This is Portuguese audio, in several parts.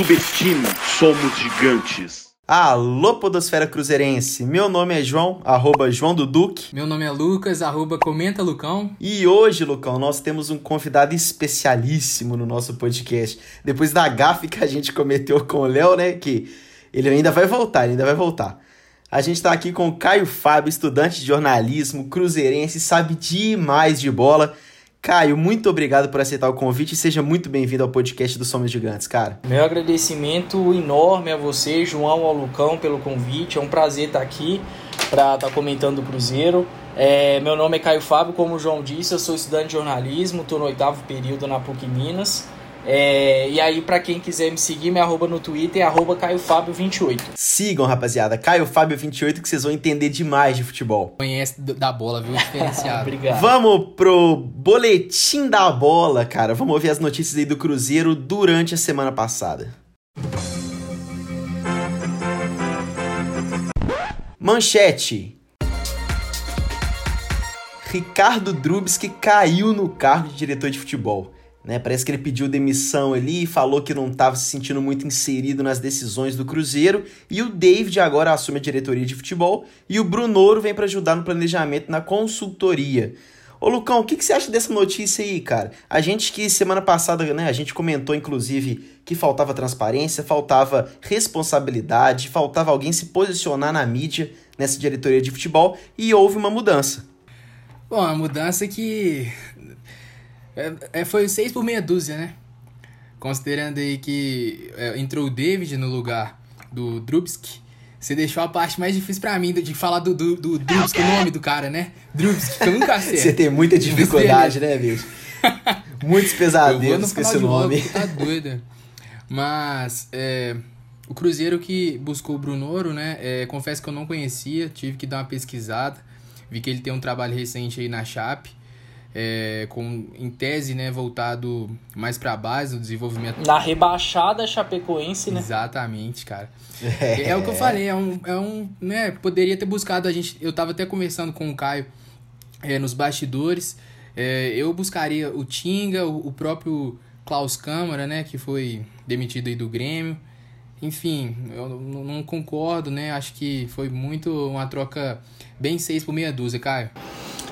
Subestime, somos gigantes. Alô, Podosfera Cruzeirense! Meu nome é João, arroba João do Duque. Meu nome é Lucas, arroba Comenta Lucão. E hoje, Lucão, nós temos um convidado especialíssimo no nosso podcast. Depois da gafe que a gente cometeu com o Léo, né? Que ele ainda vai voltar, ele ainda vai voltar. A gente está aqui com o Caio Fábio, estudante de jornalismo, cruzeirense, sabe demais de bola. Caio, muito obrigado por aceitar o convite e seja muito bem-vindo ao podcast do Somos Gigantes, cara. Meu agradecimento enorme a você, João, ao Lucão, pelo convite. É um prazer estar aqui para estar comentando o Cruzeiro. É, meu nome é Caio Fábio, como o João disse, eu sou estudante de jornalismo, estou no oitavo período na PUC Minas. É, e aí, para quem quiser me seguir, minha arroba no Twitter é arroba CaioFábio28. Sigam, rapaziada, Caio Fábio28, que vocês vão entender demais de futebol. Conhece da bola, viu? Diferenciado. Obrigado. Vamos pro boletim da bola, cara. Vamos ouvir as notícias aí do Cruzeiro durante a semana passada. Manchete. Ricardo Drubski caiu no cargo de diretor de futebol. Né? Parece que ele pediu demissão ali falou que não estava se sentindo muito inserido nas decisões do Cruzeiro. E o David agora assume a diretoria de futebol e o Brunoro vem para ajudar no planejamento na consultoria. Ô Lucão, o que, que, você acha dessa notícia aí, cara? A gente que semana passada, né, a gente comentou inclusive que faltava transparência, faltava responsabilidade, faltava alguém se posicionar na mídia nessa diretoria de futebol e houve uma mudança. Bom, a mudança que é, é, foi seis por meia dúzia, né? Considerando aí que é, entrou o David no lugar do Drubsky, você deixou a parte mais difícil para mim de falar do, do, do Drubsky, o nome do cara, né? Drubsky, que eu nunca sei. Você tem muita dificuldade, né, bicho? Muitos pesadelos com esse nome. tá doida. Mas, é, o Cruzeiro que buscou o Brunoro, né? É, confesso que eu não conhecia, tive que dar uma pesquisada. Vi que ele tem um trabalho recente aí na Chape é, com, em tese, né, voltado mais para a base, do desenvolvimento. Na rebaixada Chapecoense, né? Exatamente, cara. É, é o que eu falei, é um, é um, né, poderia ter buscado a gente, eu tava até conversando com o Caio é, nos bastidores, é, eu buscaria o Tinga, o, o próprio Klaus Câmara, né, que foi demitido aí do Grêmio, enfim, eu não concordo, né, acho que foi muito uma troca bem seis por meia dúzia, Caio.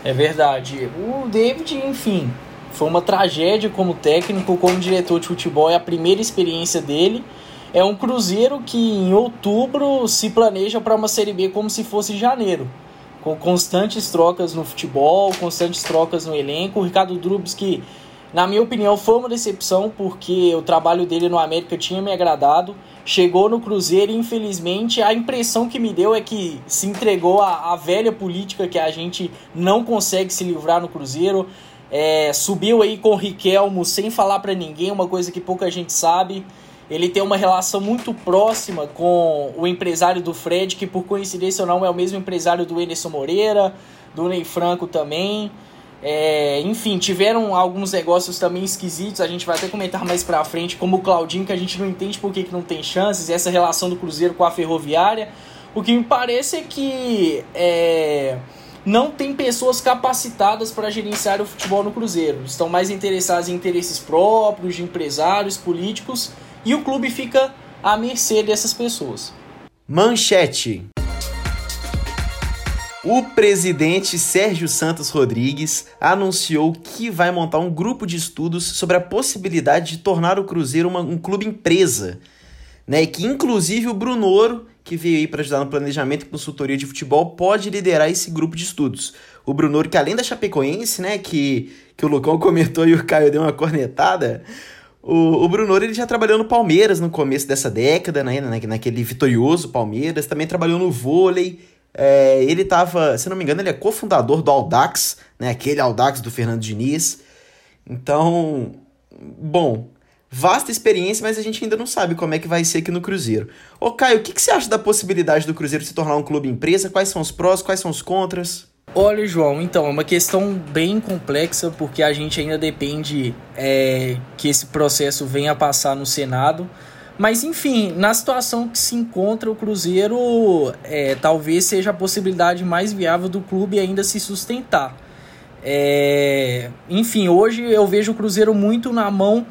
É verdade. O David, enfim, foi uma tragédia como técnico, como diretor de futebol, é a primeira experiência dele. É um Cruzeiro que em outubro se planeja para uma Série B como se fosse janeiro. Com constantes trocas no futebol, constantes trocas no elenco. O Ricardo Drubs, que na minha opinião foi uma decepção, porque o trabalho dele no América tinha me agradado chegou no Cruzeiro e infelizmente a impressão que me deu é que se entregou à, velha política que a gente não consegue se livrar no Cruzeiro. É, subiu aí com o Riquelmo sem falar para ninguém, uma coisa que pouca gente sabe. Ele tem uma relação muito próxima com o empresário do Fred, que por coincidência ou não é o mesmo empresário do Enerson Moreira, do Ney Franco também. É, enfim, tiveram alguns negócios também esquisitos, a gente vai até comentar mais pra frente, como o Claudinho, que a gente não entende por que, que não tem chances, essa relação do Cruzeiro com a Ferroviária. O que me parece é que é, não tem pessoas capacitadas para gerenciar o futebol no Cruzeiro. Estão mais interessados em interesses próprios, de empresários, políticos, e o clube fica à mercê dessas pessoas. Manchete. O presidente Sérgio Santos Rodrigues anunciou que vai montar um grupo de estudos sobre a possibilidade de tornar o Cruzeiro uma, um clube empresa. Né, que inclusive o Brunoro, que veio aí para ajudar no planejamento e consultoria de futebol, pode liderar esse grupo de estudos. O Brunoro, que além da Chapecoense, né, que, que o Lucão comentou e o Caio deu uma cornetada, o, o Brunoro ele já trabalhou no Palmeiras no começo dessa década, né, naquele vitorioso Palmeiras, também trabalhou no vôlei, é, ele estava, se não me engano, ele é cofundador do Audax, né? Aquele Audax do Fernando Diniz. Então, bom, vasta experiência, mas a gente ainda não sabe como é que vai ser aqui no Cruzeiro. Ô Caio, o que, que você acha da possibilidade do Cruzeiro se tornar um clube empresa? Quais são os prós, quais são os contras? Olha, João, então, é uma questão bem complexa, porque a gente ainda depende é, que esse processo venha a passar no Senado. Mas enfim, na situação que se encontra o Cruzeiro, é, talvez seja a possibilidade mais viável do clube ainda se sustentar. É, enfim, hoje eu vejo o Cruzeiro muito na mão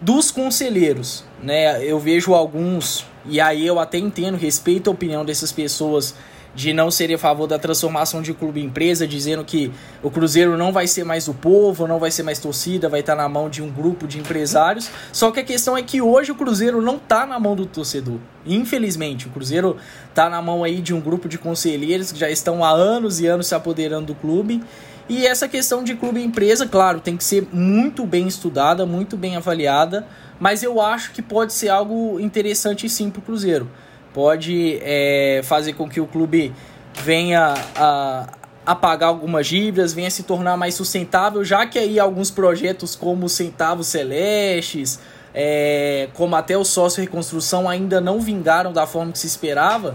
dos conselheiros, né? Eu vejo alguns e aí eu até entendo, respeito a opinião dessas pessoas de não ser a favor da transformação de clube em empresa, dizendo que o Cruzeiro não vai ser mais o povo, não vai ser mais torcida, vai estar na mão de um grupo de empresários. Só que a questão é que hoje o Cruzeiro não está na mão do torcedor. Infelizmente, o Cruzeiro está na mão aí de um grupo de conselheiros que já estão há anos e anos se apoderando do clube. E essa questão de clube empresa, claro, tem que ser muito bem estudada, muito bem avaliada, mas eu acho que pode ser algo interessante sim para o Cruzeiro pode é, fazer com que o clube venha a, a pagar algumas dívidas, venha se tornar mais sustentável, já que aí alguns projetos como Centavos Celestes, é, como até o sócio reconstrução ainda não vingaram da forma que se esperava,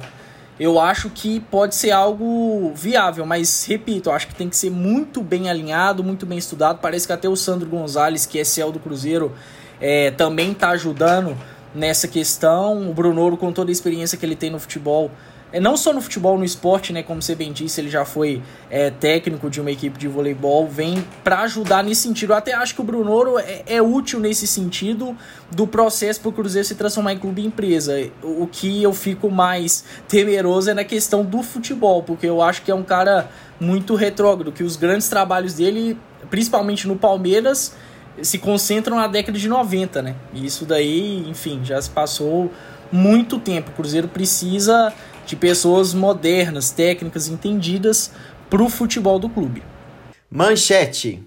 eu acho que pode ser algo viável, mas repito, eu acho que tem que ser muito bem alinhado, muito bem estudado. Parece que até o Sandro Gonzalez, que é CEO do Cruzeiro, é, também está ajudando nessa questão. O Brunoro, com toda a experiência que ele tem no futebol, é, não só no futebol, no esporte, né? Como você bem disse, ele já foi é, técnico de uma equipe de voleibol, vem para ajudar nesse sentido. Eu até acho que o Brunoro é, é útil nesse sentido do processo para o Cruzeiro se transformar em clube empresa. O que eu fico mais temeroso é na questão do futebol, porque eu acho que é um cara muito retrógrado, que os grandes trabalhos dele, principalmente no Palmeiras, se concentram na década de 90, né? E isso daí, enfim, já se passou muito tempo. O Cruzeiro precisa de pessoas modernas, técnicas, entendidas para o futebol do clube. Manchete.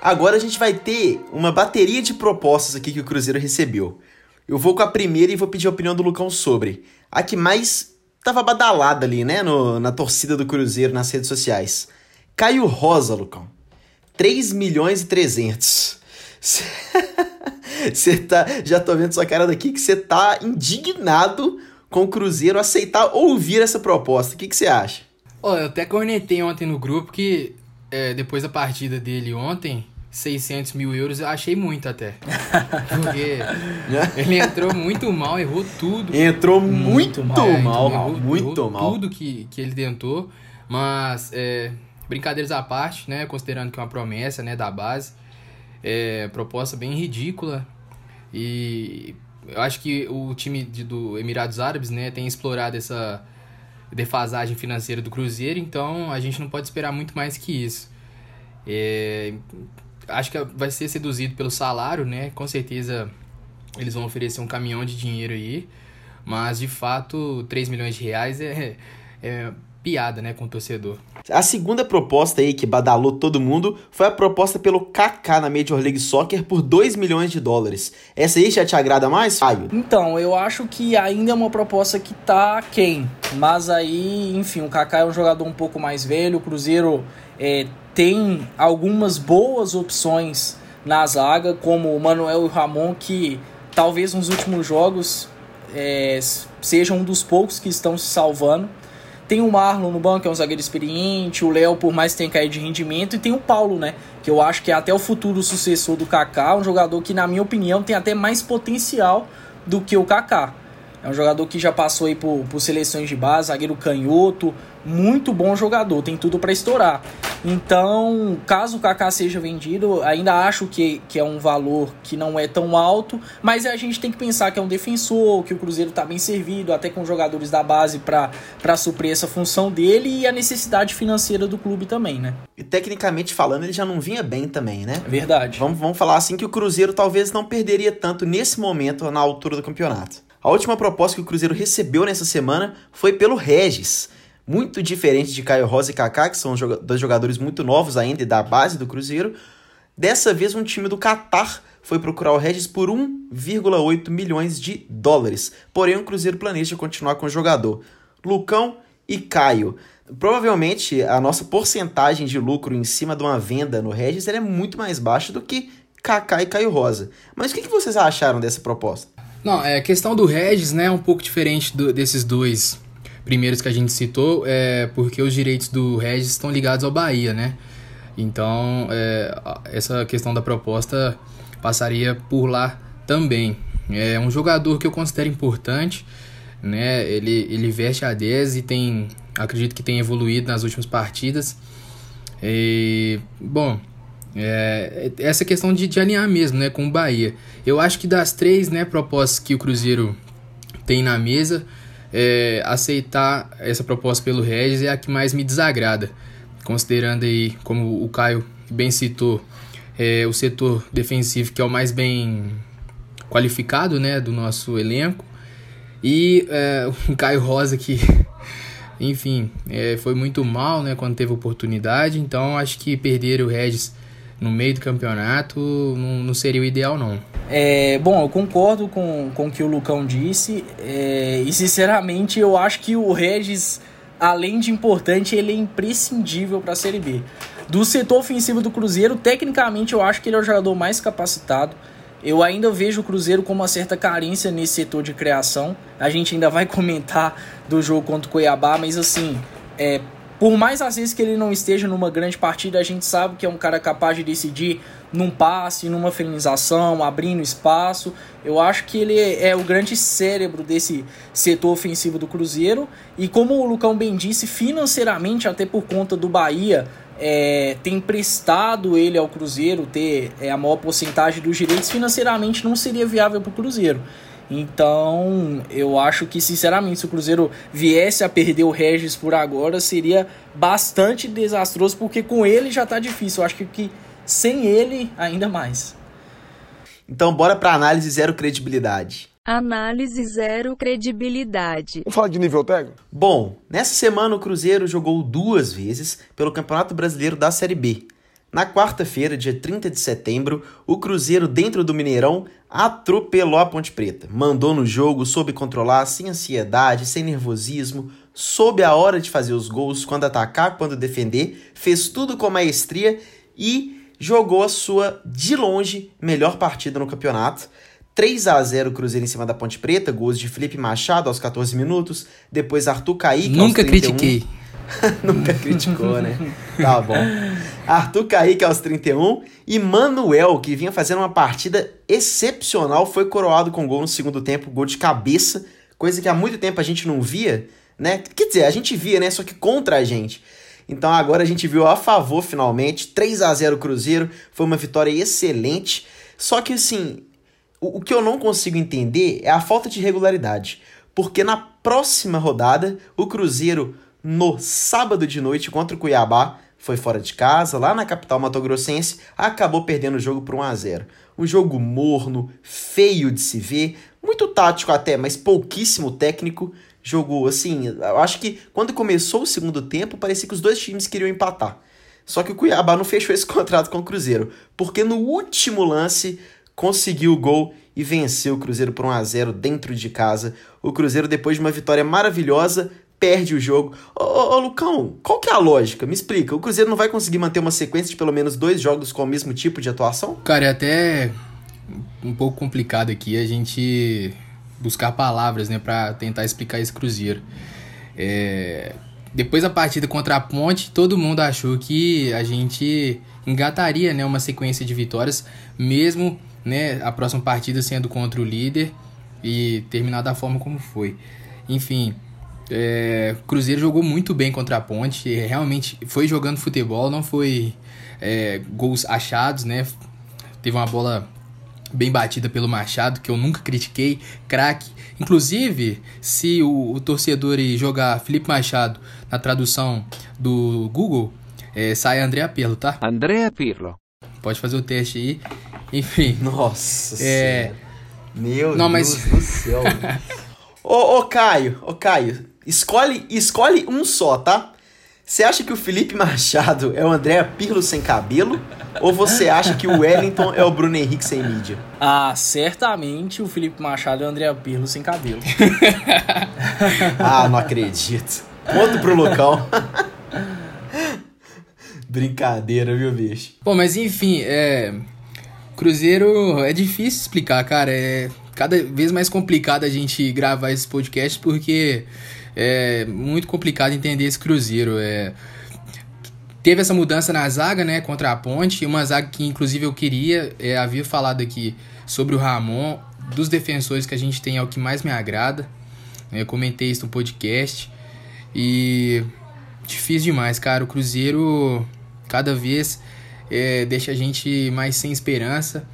Agora a gente vai ter uma bateria de propostas aqui que o Cruzeiro recebeu. Eu vou com a primeira e vou pedir a opinião do Lucão sobre. A que mais estava badalada ali, né, no, na torcida do Cruzeiro nas redes sociais. Caio Rosa, Lucão. 3 milhões e 300. Você tá. Já tô vendo sua cara daqui que você tá indignado com o Cruzeiro aceitar ouvir essa proposta. O que você acha? Ó, eu até cornetei ontem no grupo que é, depois da partida dele ontem, 600 mil euros eu achei muito até. Porque ele entrou muito mal, errou tudo. Entrou muito, muito mal, mal, errou, muito errou mal. Tudo que, que ele tentou, mas é, Brincadeiras à parte, né? Considerando que é uma promessa né, da base. É, proposta bem ridícula. E eu acho que o time de, do Emirados Árabes né, tem explorado essa defasagem financeira do Cruzeiro, então a gente não pode esperar muito mais que isso. É, acho que vai ser seduzido pelo salário, né? Com certeza eles vão oferecer um caminhão de dinheiro aí, mas de fato 3 milhões de reais é, é piada, né, com o torcedor. A segunda proposta aí que badalou todo mundo foi a proposta pelo Kaká na Major League Soccer por 2 milhões de dólares. Essa aí já te agrada mais, Fábio? Então, eu acho que ainda é uma proposta que tá quem, mas aí, enfim, o Kaká é um jogador um pouco mais velho, o Cruzeiro é, tem algumas boas opções na zaga, como o Manuel e o Ramon, que talvez nos últimos jogos é, sejam um dos poucos que estão se salvando. Tem o Marlon no banco, que é um zagueiro experiente, o Léo, por mais que tenha caído de rendimento, e tem o Paulo, né? Que eu acho que é até o futuro sucessor do Kaká, um jogador que, na minha opinião, tem até mais potencial do que o Kaká. É um jogador que já passou aí por, por seleções de base, zagueiro canhoto, muito bom jogador, tem tudo para estourar. Então, caso o Kaká seja vendido, ainda acho que, que é um valor que não é tão alto, mas a gente tem que pensar que é um defensor, que o Cruzeiro está bem servido, até com jogadores da base para suprir essa função dele e a necessidade financeira do clube também, né? E tecnicamente falando, ele já não vinha bem também, né? Verdade. Vamos, vamos falar assim que o Cruzeiro talvez não perderia tanto nesse momento na altura do campeonato. A última proposta que o Cruzeiro recebeu nessa semana foi pelo Regis muito diferente de Caio Rosa e Kaká, que são dois jogadores muito novos ainda e da base do Cruzeiro. Dessa vez, um time do Catar foi procurar o Regis por 1,8 milhões de dólares. Porém, o Cruzeiro planeja continuar com o jogador. Lucão e Caio. Provavelmente a nossa porcentagem de lucro em cima de uma venda no Regis é muito mais baixa do que Kaká e Caio Rosa. Mas o que, vocês acharam dessa proposta? Não, é, a questão do Regis né, é um pouco diferente do, desses dois primeiros que a gente citou, é porque os direitos do Regis estão ligados ao Bahia, né? Então, é, essa questão da proposta passaria por lá também. É um jogador que eu considero importante, né? Ele, ele veste a 10 e tem, acredito que tem evoluído nas últimas partidas. E, bom, É, essa questão de, de alinhar mesmo, né, com o Bahia. Eu acho que das três, né, propostas que o Cruzeiro tem na mesa, é, aceitar essa proposta pelo Regis é a que mais me desagrada, considerando aí, como o Caio bem citou, é, o setor defensivo que é o mais bem qualificado, né, do nosso elenco, e é, o Caio Rosa que enfim, é, foi muito mal né, quando teve oportunidade, então acho que perder o Regis no meio do campeonato não, não seria o ideal, não. É, bom, eu concordo com, com o que o Lucão disse, é, e sinceramente eu acho que o Regis, além de importante, ele é imprescindível para a Série B. Do setor ofensivo do Cruzeiro, tecnicamente eu acho que ele é o jogador mais capacitado. Eu ainda vejo o Cruzeiro com uma certa carência nesse setor de criação. A gente ainda vai comentar do jogo contra o Cuiabá, mas assim, é, por mais às vezes que ele não esteja numa grande partida, a gente sabe que é um cara capaz de decidir num passe, numa finalização, abrindo espaço. Eu acho que ele é o grande cérebro desse setor ofensivo do Cruzeiro. E como o Lucão bem disse, financeiramente, até por conta do Bahia, é, ter emprestado ele ao Cruzeiro, ter é, a maior porcentagem dos direitos, financeiramente não seria viável para o Cruzeiro. Então, eu acho que, sinceramente, se o Cruzeiro viesse a perder o Regis por agora, seria bastante desastroso, porque com ele já tá difícil. Eu acho que, que sem ele, ainda mais. Então, bora para análise zero credibilidade. Análise zero credibilidade. Vamos falar de nível técnico? Bom, nessa semana o Cruzeiro jogou duas vezes pelo Campeonato Brasileiro da Série B. Na quarta-feira, dia 30 de setembro, o Cruzeiro, dentro do Mineirão, atropelou a Ponte Preta. Mandou no jogo, soube controlar, sem ansiedade, sem nervosismo, soube a hora de fazer os gols, quando atacar, quando defender, fez tudo com maestria e jogou a sua, de longe, melhor partida no campeonato. 3 a 0 Cruzeiro em cima da Ponte Preta, gols de Felipe Machado aos 14 minutos, depois Arthur Kaique Nunca aos 31. critiquei. Nunca criticou, né? Tá bom. Arthur Kaique aos 31 e Manuel, que vinha fazendo uma partida excepcional, foi coroado com gol no segundo tempo, gol de cabeça, coisa que há muito tempo a gente não via, né? Quer dizer, a gente via, né? Só que contra a gente. Então agora a gente viu a favor finalmente, 3 a 0 Cruzeiro, foi uma vitória excelente. Só que assim, o, o que eu não consigo entender é a falta de regularidade, porque na próxima rodada o Cruzeiro no sábado de noite contra o Cuiabá, foi fora de casa, lá na capital matogrossense, acabou perdendo o jogo por 1 a 0. Um jogo morno, feio de se ver, muito tático até, mas pouquíssimo técnico. Jogo assim, eu acho que quando começou o segundo tempo, parecia que os dois times queriam empatar. Só que o Cuiabá não fechou esse contrato com o Cruzeiro, porque no último lance conseguiu o gol e venceu o Cruzeiro por 1 a 0 dentro de casa. O Cruzeiro depois de uma vitória maravilhosa perde o jogo. Ô, ô, ô, Lucão, qual que é a lógica? Me explica. O Cruzeiro não vai conseguir manter uma sequência de pelo menos dois jogos com o mesmo tipo de atuação? Cara, é até um pouco complicado aqui a gente buscar palavras, né, para tentar explicar esse Cruzeiro. É... Depois da partida contra a Ponte, todo mundo achou que a gente engataria, né, uma sequência de vitórias, mesmo, né, a próxima partida sendo contra o líder e terminar da forma como foi. Enfim, é, Cruzeiro jogou muito bem contra a Ponte, realmente foi jogando futebol, não foi é, gols achados, né? Teve uma bola bem batida pelo Machado, que eu nunca critiquei, craque. Inclusive, se o, o, torcedor jogar Felipe Machado na tradução do Google, é, sai André Pirlo, tá? André Pirlo. Pode fazer o teste aí. Enfim. Nossa é... Meu Não, Deus mas... do céu. ô, ô, Caio, ô, Caio, escolhe, escolhe um só, tá? Você acha que o Felipe Machado é o André Pirlo sem cabelo? Ou você acha que o Wellington é o Bruno Henrique sem mídia? Ah, certamente o Felipe Machado é o André Pirlo sem cabelo. ah, não acredito. Ponto pro local. Brincadeira, viu, bicho? Bom, mas enfim, é. Cruzeiro é difícil explicar, cara. É cada vez mais complicado a gente gravar esse podcast porque é muito complicado entender esse Cruzeiro. É, teve essa mudança na zaga, né, contra a Ponte, uma zaga que inclusive eu queria, é, havia falado aqui sobre o Ramon, dos defensores que a gente tem é o que mais me agrada. Eu comentei isso no podcast e difícil demais, cara. O Cruzeiro cada vez é, deixa a gente mais sem esperança.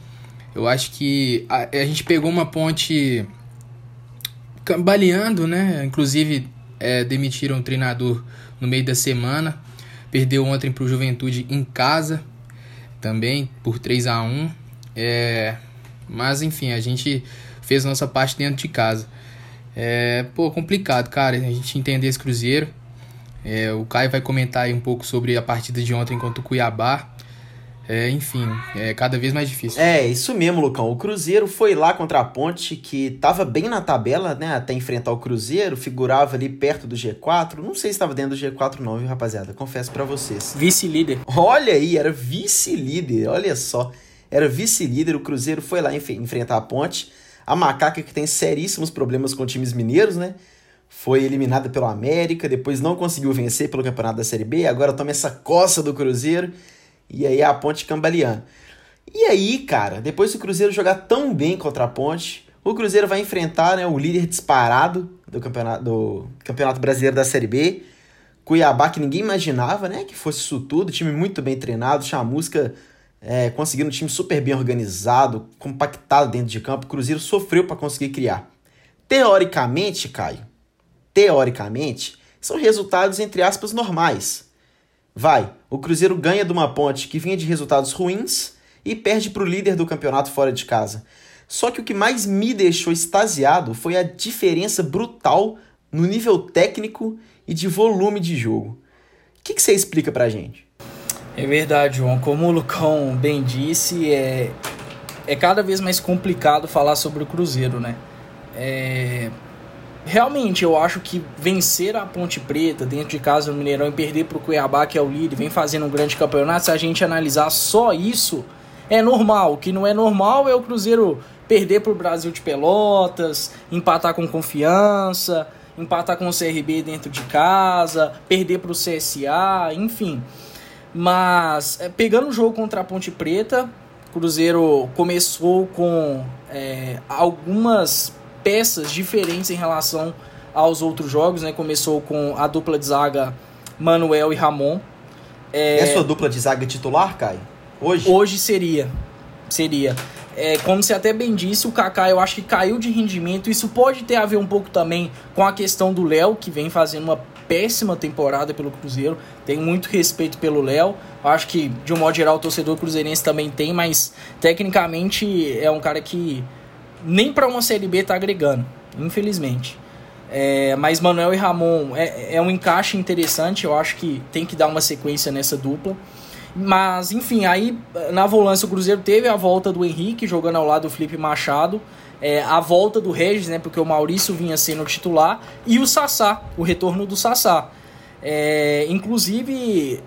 Eu acho que a, a gente pegou uma ponte cambaleando, né? Inclusive é, demitiram o treinador no meio da semana. Perdeu ontem para o Juventude em casa, também por 3 a 1 é, Mas enfim, a gente fez nossa parte dentro de casa. É, pô, complicado, cara, a gente entender esse Cruzeiro. É, o Caio vai comentar aí um pouco sobre a partida de ontem contra o Cuiabá. É, enfim, é cada vez mais difícil. É, isso mesmo, Lucão. O Cruzeiro foi lá contra a Ponte, que tava bem na tabela, né? Até enfrentar o Cruzeiro, figurava ali perto do G4. Não sei se estava dentro do G4, não, viu, rapaziada? Confesso para vocês. Vice-líder. Olha aí, era vice-líder, olha só. Era vice-líder, o Cruzeiro foi lá enf enfrentar a Ponte. A Macaca, que tem seríssimos problemas com times mineiros, né? Foi eliminada pelo América, depois não conseguiu vencer pelo campeonato da Série B, agora toma essa coça do Cruzeiro. E aí a Ponte cambaleando. E aí, cara, depois do Cruzeiro jogar tão bem contra a Ponte, o Cruzeiro vai enfrentar né, o líder disparado do campeonato, do campeonato Brasileiro da Série B, Cuiabá, que ninguém imaginava né, que fosse isso tudo, time muito bem treinado, Chamusca é, conseguindo um time super bem organizado, compactado dentro de campo, o Cruzeiro sofreu para conseguir criar. Teoricamente, Caio, teoricamente, são resultados entre aspas normais. Vai, o Cruzeiro ganha de uma ponte que vinha de resultados ruins e perde para o líder do campeonato fora de casa. Só que o que mais me deixou extasiado foi a diferença brutal no nível técnico e de volume de jogo. O que, você explica pra gente? É verdade, João. Como o Lucão bem disse, é, é cada vez mais complicado falar sobre o Cruzeiro, né? É, realmente eu acho que vencer a Ponte Preta dentro de casa no Mineirão e perder para o Cuiabá, que é o líder, vem fazendo um grande campeonato, se a gente analisar só isso, é normal. O que não é normal é o Cruzeiro perder para o Brasil de Pelotas, empatar com confiança, empatar com o CRB dentro de casa, perder para o CSA, enfim. Mas é, pegando o jogo contra a Ponte Preta, Cruzeiro começou com é, algumas peças diferentes em relação aos outros jogos, né? Começou com a dupla de zaga Manuel e Ramon. É, é sua dupla de zaga titular, Caio? Hoje? Hoje seria. Seria. É, como você até bem disse, o Kaká eu acho que caiu de rendimento. Isso pode ter a ver um pouco também com a questão do Léo, que vem fazendo uma péssima temporada pelo Cruzeiro. Tenho muito respeito pelo Léo. Acho que, de um modo geral, o torcedor cruzeirense também tem, mas tecnicamente é um cara que nem para uma Série B tá agregando, infelizmente. É, mas Manuel e Ramon é, é um encaixe interessante, eu acho que tem que dar uma sequência nessa dupla. Mas, enfim, aí na volância o Cruzeiro teve a volta do Henrique jogando ao lado do Felipe Machado, é, a volta do Regis, né, porque o Maurício vinha sendo titular, e o Sassá, o retorno do Sassá. É, inclusive,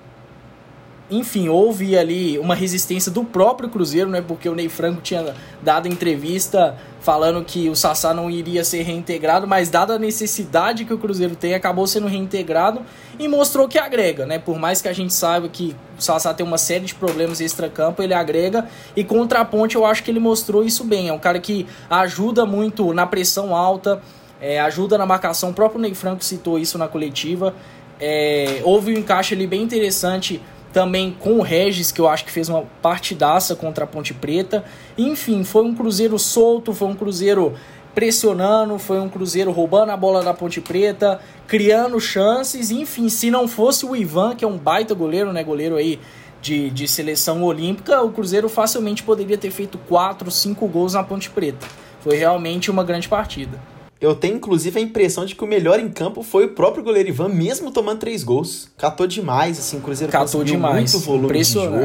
enfim, houve ali uma resistência do próprio Cruzeiro, né? Porque o Ney Franco tinha dado entrevista falando que o Sassá não iria ser reintegrado, mas dada a necessidade que o Cruzeiro tem, acabou sendo reintegrado e mostrou que agrega, né? Por mais que a gente saiba que o Sassá tem uma série de problemas extra-campo, ele agrega e contra a ponte eu acho que ele mostrou isso bem. É um cara que ajuda muito na pressão alta, é, ajuda na marcação. O próprio Ney Franco citou isso na coletiva. É, houve um encaixe ali bem interessante também com o Regis, que eu acho que fez uma partidaça contra a Ponte Preta. Enfim, foi um Cruzeiro solto, foi um Cruzeiro pressionando, foi um Cruzeiro roubando a bola da Ponte Preta, criando chances. Enfim, se não fosse o Ivan, que é um baita goleiro, né? Goleiro aí de, de seleção olímpica, o Cruzeiro facilmente poderia ter feito 4, 5 gols na Ponte Preta. Foi realmente uma grande partida. Eu tenho inclusive a impressão de que o melhor em campo foi o próprio goleiro Ivan, mesmo tomando três gols. Catou demais, assim, o Cruzeiro Catou demais. muito volume de jogo.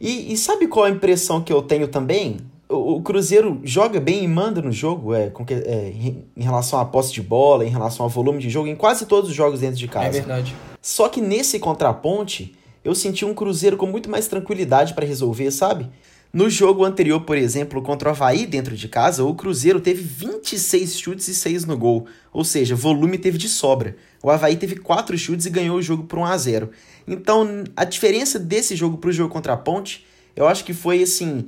E, e, sabe qual a impressão que eu tenho também? O, o Cruzeiro joga bem e manda no jogo, é, com que, é, em, em relação à posse de bola, em relação ao volume de jogo, em quase todos os jogos dentro de casa. É verdade. Só que nesse contraponte, eu senti um Cruzeiro com muito mais tranquilidade para resolver, sabe? No jogo anterior, por exemplo, contra o Havaí dentro de casa, o Cruzeiro teve 26 chutes e 6 no gol, ou seja, volume teve de sobra. O Havaí teve 4 chutes e ganhou o jogo por 1 a 0 Então, a diferença desse jogo para o jogo contra a Ponte, eu acho que foi assim: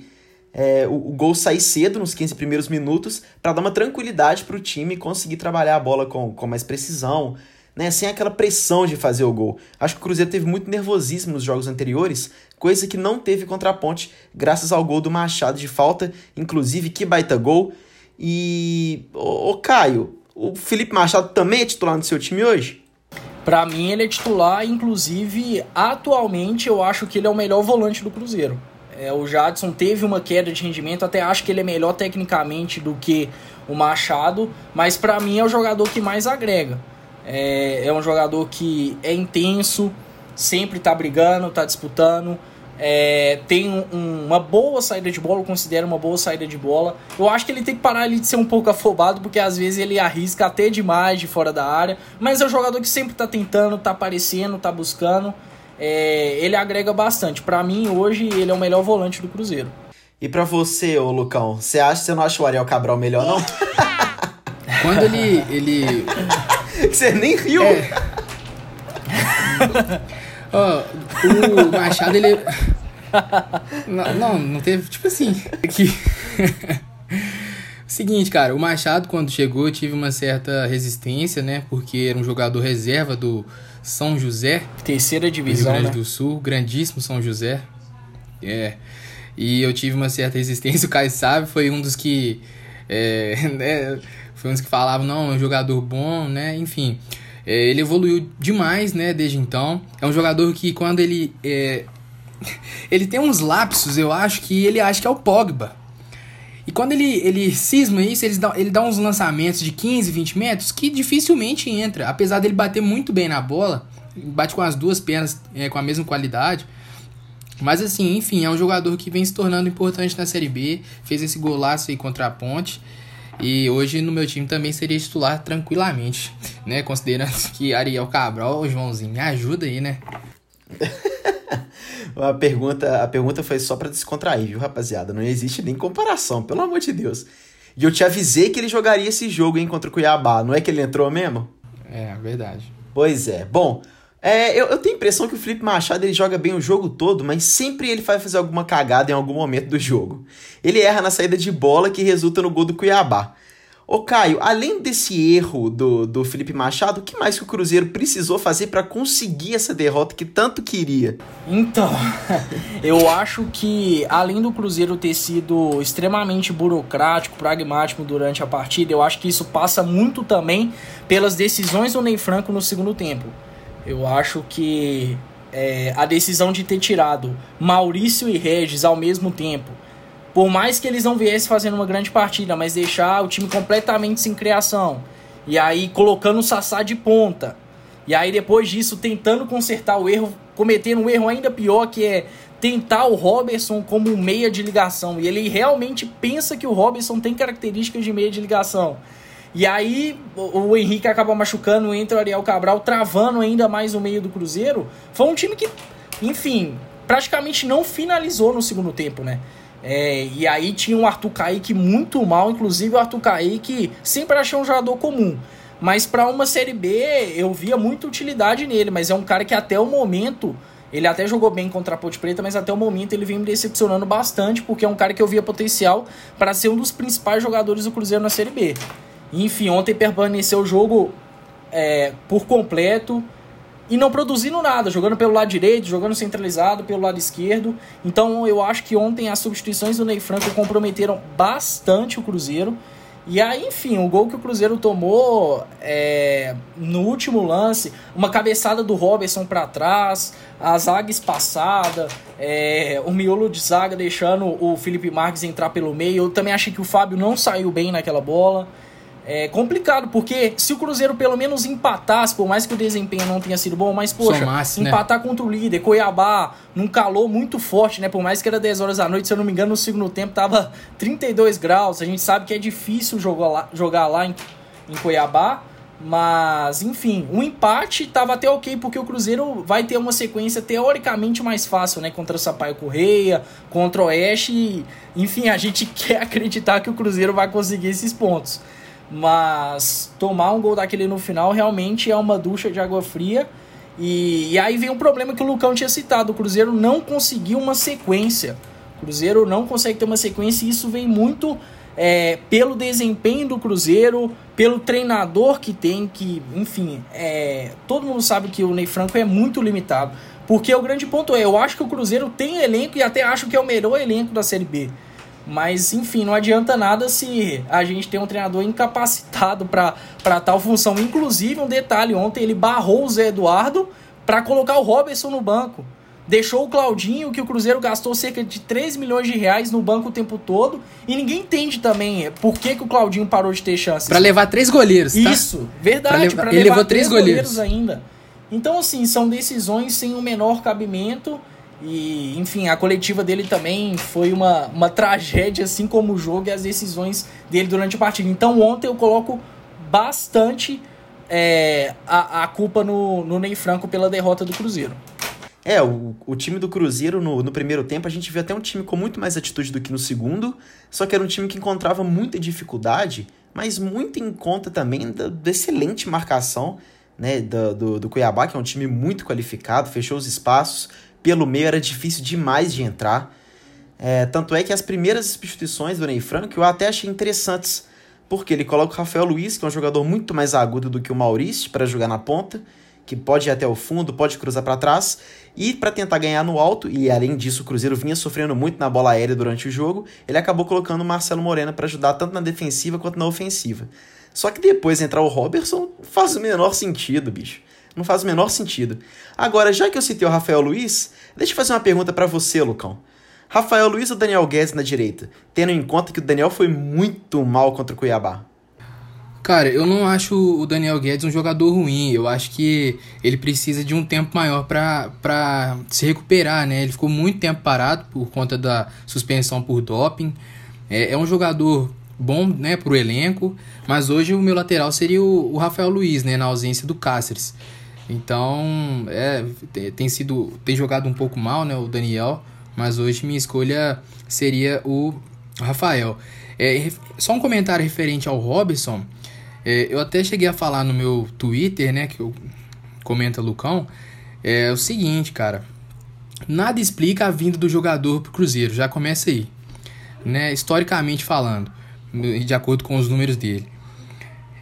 é, o, o, gol sair cedo nos 15 primeiros minutos para dar uma tranquilidade para o time conseguir trabalhar a bola com, com mais precisão, né, sem aquela pressão de fazer o gol. Acho que o Cruzeiro teve muito nervosismo nos jogos anteriores, coisa que não teve contra a Ponte, graças ao gol do Machado de falta, inclusive que baita gol. E ô Caio, o Felipe Machado também é titular no seu time hoje? Para mim ele é titular, inclusive atualmente eu acho que ele é o melhor volante do Cruzeiro. É, o Jadson teve uma queda de rendimento, até acho que ele é melhor tecnicamente do que o Machado, mas para mim é o jogador que mais agrega. É, é um jogador que é intenso, sempre tá brigando, tá disputando, é, tem um, uma boa saída de bola, eu considero uma boa saída de bola. Eu acho que ele tem que parar ali de ser um pouco afobado, porque às vezes ele arrisca até demais de fora da área. Mas é um jogador que sempre tá tentando, tá aparecendo, tá buscando. É, ele agrega bastante. Para mim, hoje, ele é o melhor volante do Cruzeiro. E para você, ô Lucão, você acha que você não acha o Ariel Cabral melhor, não? Quando ele. ele... Você nem riu! É. Ó, o Machado, ele. Não, não, não teve. Tipo assim. Que... Seguinte, cara, o Machado, quando chegou, eu tive uma certa resistência, né? Porque era um jogador reserva do São José. Terceira divisão. Rio Grande né? do Sul, grandíssimo São José. É. E eu tive uma certa resistência. O Caio sabe, foi um dos que. É, né, foi que falavam, não, é um jogador bom, né? Enfim. É, ele evoluiu demais, né, desde então. É um jogador que quando ele. É, ele tem uns lapsos, eu acho que ele acha que é o Pogba. E quando ele, ele cisma isso, ele dá, ele dá uns lançamentos de 15, 20 metros que dificilmente entra. Apesar dele bater muito bem na bola, bate com as duas pernas é, com a mesma qualidade. Mas assim, enfim, é um jogador que vem se tornando importante na Série B. Fez esse golaço aí contra a Ponte. E hoje no meu time também seria titular tranquilamente, né? Considerando que Ariel Cabral, Joãozinho, me ajuda aí, né? a, pergunta, a pergunta foi só para descontrair, viu, rapaziada? Não existe nem comparação, pelo amor de Deus. E eu te avisei que ele jogaria esse jogo, hein, contra o Cuiabá. Não é que ele entrou mesmo? É, verdade. Pois é. Bom, é, eu, eu tenho a impressão que o Felipe Machado ele joga bem o jogo todo, mas sempre ele vai fazer alguma cagada em algum momento do jogo. Ele erra na saída de bola que resulta no gol do Cuiabá. Ô Caio, além desse erro do, do Felipe Machado, o que mais que o Cruzeiro precisou fazer para conseguir essa derrota que tanto queria? Então, eu acho que além do Cruzeiro ter sido extremamente burocrático, pragmático durante a partida, eu acho que isso passa muito também pelas decisões do Ney Franco no segundo tempo. Eu acho que é, a decisão de ter tirado Maurício e Regis ao mesmo tempo por mais que eles não viessem fazendo uma grande partida, mas deixar o time completamente sem criação. E aí colocando o Sassá de ponta. E aí depois disso tentando consertar o erro, cometendo um erro ainda pior que é tentar o Robertson como meia de ligação. E ele realmente pensa que o Robertson tem características de meia de ligação. E aí o, Henrique acaba machucando, entra o Ariel Cabral, travando ainda mais o meio do Cruzeiro. Foi um time que, enfim, praticamente não finalizou no segundo tempo, né? É, e aí tinha o Arthur Kaique muito mal, inclusive o Arthur Kaique sempre achei um jogador comum. Mas para uma Série B eu via muita utilidade nele, mas é um cara que até o momento, ele até jogou bem contra a Ponte Preta, mas até o momento ele vem me decepcionando bastante, porque é um cara que eu via potencial para ser um dos principais jogadores do Cruzeiro na Série B. Enfim, ontem permaneceu o jogo é, por completo e não produzindo nada, jogando pelo lado direito, jogando centralizado pelo lado esquerdo. Então eu acho que ontem as substituições do Ney Franco comprometeram bastante o Cruzeiro. E aí, enfim, o gol que o Cruzeiro tomou é, no último lance, uma cabeçada do Robertson para trás, a zaga espaçada, é, o miolo de zaga deixando o Felipe Marques entrar pelo meio. Eu também achei que o Fábio não saiu bem naquela bola é complicado, porque se o Cruzeiro pelo menos empatasse, por mais que o desempenho não tenha sido bom, mas poxa, Somasse, né? empatar né? contra o líder, Cuiabá, num calor muito forte, né? Por mais que era 10 horas da noite, se eu não me engano, no segundo tempo tava 32 graus. A gente sabe que é difícil jogar lá, jogar lá em, em Cuiabá. Mas, enfim, o um empate tava até ok, porque o Cruzeiro vai ter uma sequência teoricamente mais fácil, né? Contra o Sampaio Correia, contra o Oeste. Enfim, a gente quer acreditar que o Cruzeiro vai conseguir esses pontos. Mas tomar um gol daquele no final realmente é uma ducha de água fria. E, e aí vem um problema que o Lucão tinha citado: o Cruzeiro não conseguiu uma sequência. O Cruzeiro não consegue ter uma sequência e isso vem muito é, pelo desempenho do Cruzeiro, pelo treinador que tem, que, enfim, é, todo mundo sabe que o Ney Franco é muito limitado. Porque o grande ponto é, eu acho que o Cruzeiro tem elenco e até acho que é o melhor elenco da Série B. Mas, enfim, não adianta nada se a gente tem um treinador incapacitado para tal função. Inclusive, um detalhe, ontem ele barrou o Zé Eduardo para colocar o Robertson no banco. Deixou o Claudinho, que o Cruzeiro gastou cerca de 3 milhões de reais no banco o tempo todo. E ninguém entende também por que, que o Claudinho parou de ter chances. Para levar três goleiros, tá? Isso, verdade. Pra levar, ele levou três, três goleiros. goleiros ainda. Então, assim, são decisões sem o menor cabimento. E, enfim, a coletiva dele também foi uma, uma tragédia, assim como o jogo e as decisões dele durante a partida. Então, ontem eu coloco bastante é, a, a culpa no, no Ney Franco pela derrota do Cruzeiro. É, o, o time do Cruzeiro no, no primeiro tempo a gente viu até um time com muito mais atitude do que no segundo, só que era um time que encontrava muita dificuldade, mas muito em conta também da, da excelente marcação né, do, do, do Cuiabá, que é um time muito qualificado, fechou os espaços, pelo meio era difícil demais de entrar. É, tanto é que as primeiras substituições do Ney Franco eu até achei interessantes, porque ele coloca o Rafael Luiz, que é um jogador muito mais agudo do que o Maurício, para jogar na ponta, que pode ir até o fundo, pode cruzar para trás, e para tentar ganhar no alto, e além disso o Cruzeiro vinha sofrendo muito na bola aérea durante o jogo, ele acabou colocando o Marcelo Moreno para ajudar tanto na defensiva quanto na ofensiva. Só que depois entrar o Robertson faz o menor sentido, bicho. Não faz o menor sentido. Agora, já que eu citei o Rafael Luiz, deixa eu fazer uma pergunta para você, Lucão. Rafael Luiz ou Daniel Guedes na direita? Tendo em conta que o Daniel foi muito mal contra o Cuiabá. Cara, eu não acho o Daniel Guedes um jogador ruim. Eu acho que ele precisa de um tempo maior para se recuperar, né? Ele ficou muito tempo parado por conta da suspensão por doping. É, é um jogador bom, né, pro elenco, mas hoje o meu lateral seria o, o Rafael Luiz, né, na ausência do Cáceres. Então, é, tem sido tem jogado um pouco mal, né, o Daniel, mas hoje minha escolha seria o Rafael. É, só um comentário referente ao Robson. É, eu até cheguei a falar no meu Twitter, né, que eu comenta Lucão, é o seguinte, cara. Nada explica a vinda do jogador pro Cruzeiro, já começa aí. Né, historicamente falando, de acordo com os números dele.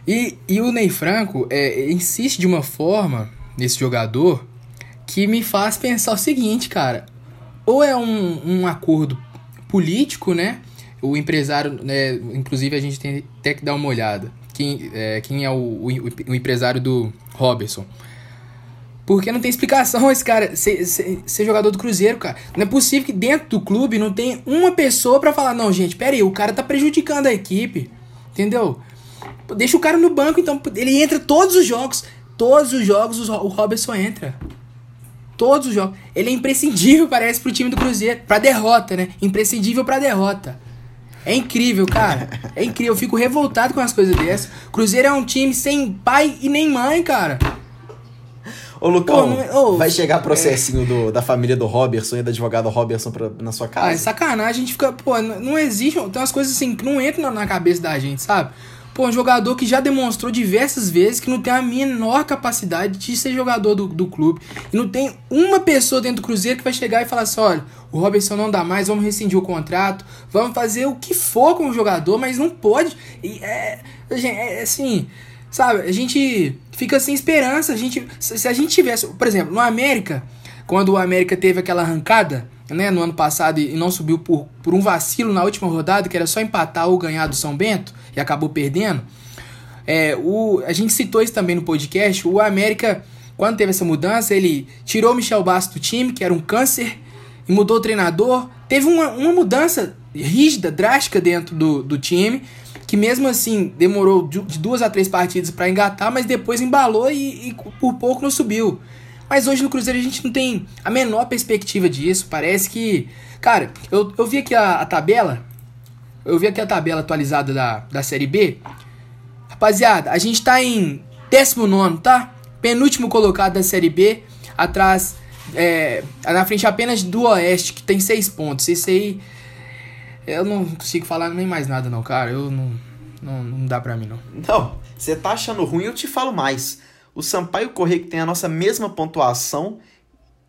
E, e o Ney Franco é, insiste de uma forma nesse jogador que me faz pensar o seguinte, cara. Ou é um, um acordo político, né? O empresário, né, inclusive a gente tem até que dar uma olhada. Quem é, quem é o, o, o empresário do Robertson. Porque não tem explicação esse cara ser, ser, ser, jogador do Cruzeiro, cara. Não é possível que dentro do clube não tem uma pessoa para falar, não, gente, pera aí, o cara tá prejudicando a equipe. Entendeu? Deixa o cara no banco, então. Ele entra todos os jogos. Todos os jogos o Robertson entra. Todos os jogos. Ele é imprescindível, parece, pro time do Cruzeiro. Pra derrota, né? Imprescindível pra derrota. É incrível, cara. É incrível. Eu fico revoltado com as coisas dessas. Cruzeiro é um time sem pai e nem mãe, cara. Ô, Lucão, Pô, vai chegar processinho é... do, da família do Robertson e do advogado Robertson pra, na sua casa? Ah, é sacanagem. A gente fica... Pô, não existe... Tem umas coisas assim que não entram na cabeça da gente, sabe? Pô, um jogador que já demonstrou diversas vezes que não tem a menor capacidade de ser jogador do, do clube. E não tem uma pessoa dentro do Cruzeiro que vai chegar e falar assim: olha, o Robertson não dá mais, vamos rescindir o contrato, vamos fazer o que for com o jogador, mas não pode. E é, é assim, sabe? A gente fica sem esperança. A gente, se a gente tivesse, por exemplo, no América, quando o América teve aquela arrancada. Né, no ano passado e não subiu por, por um vacilo na última rodada, que era só empatar ou ganhar do São Bento e acabou perdendo. É, o, a gente citou isso também no podcast. O América, quando teve essa mudança, ele tirou o Michel Bastos do time, que era um câncer, e mudou o treinador. Teve uma, uma mudança rígida, drástica dentro do, do time, que mesmo assim demorou de duas a três partidas para engatar, mas depois embalou e, e por pouco não subiu. Mas hoje no Cruzeiro a gente não tem a menor perspectiva disso. Parece que. Cara, eu, eu vi aqui a, a tabela eu vi aqui a tabela atualizada da, da Série B. Rapaziada, a gente tá em 19, tá? Penúltimo colocado da Série B. Atrás, é, na frente apenas do Oeste, que tem 6 pontos. Esse aí. Eu não consigo falar nem mais nada, não, cara. Eu não. Não, não dá pra mim, não. Não, você tá achando ruim, eu te falo mais. O Sampaio Correia, que tem a nossa mesma pontuação,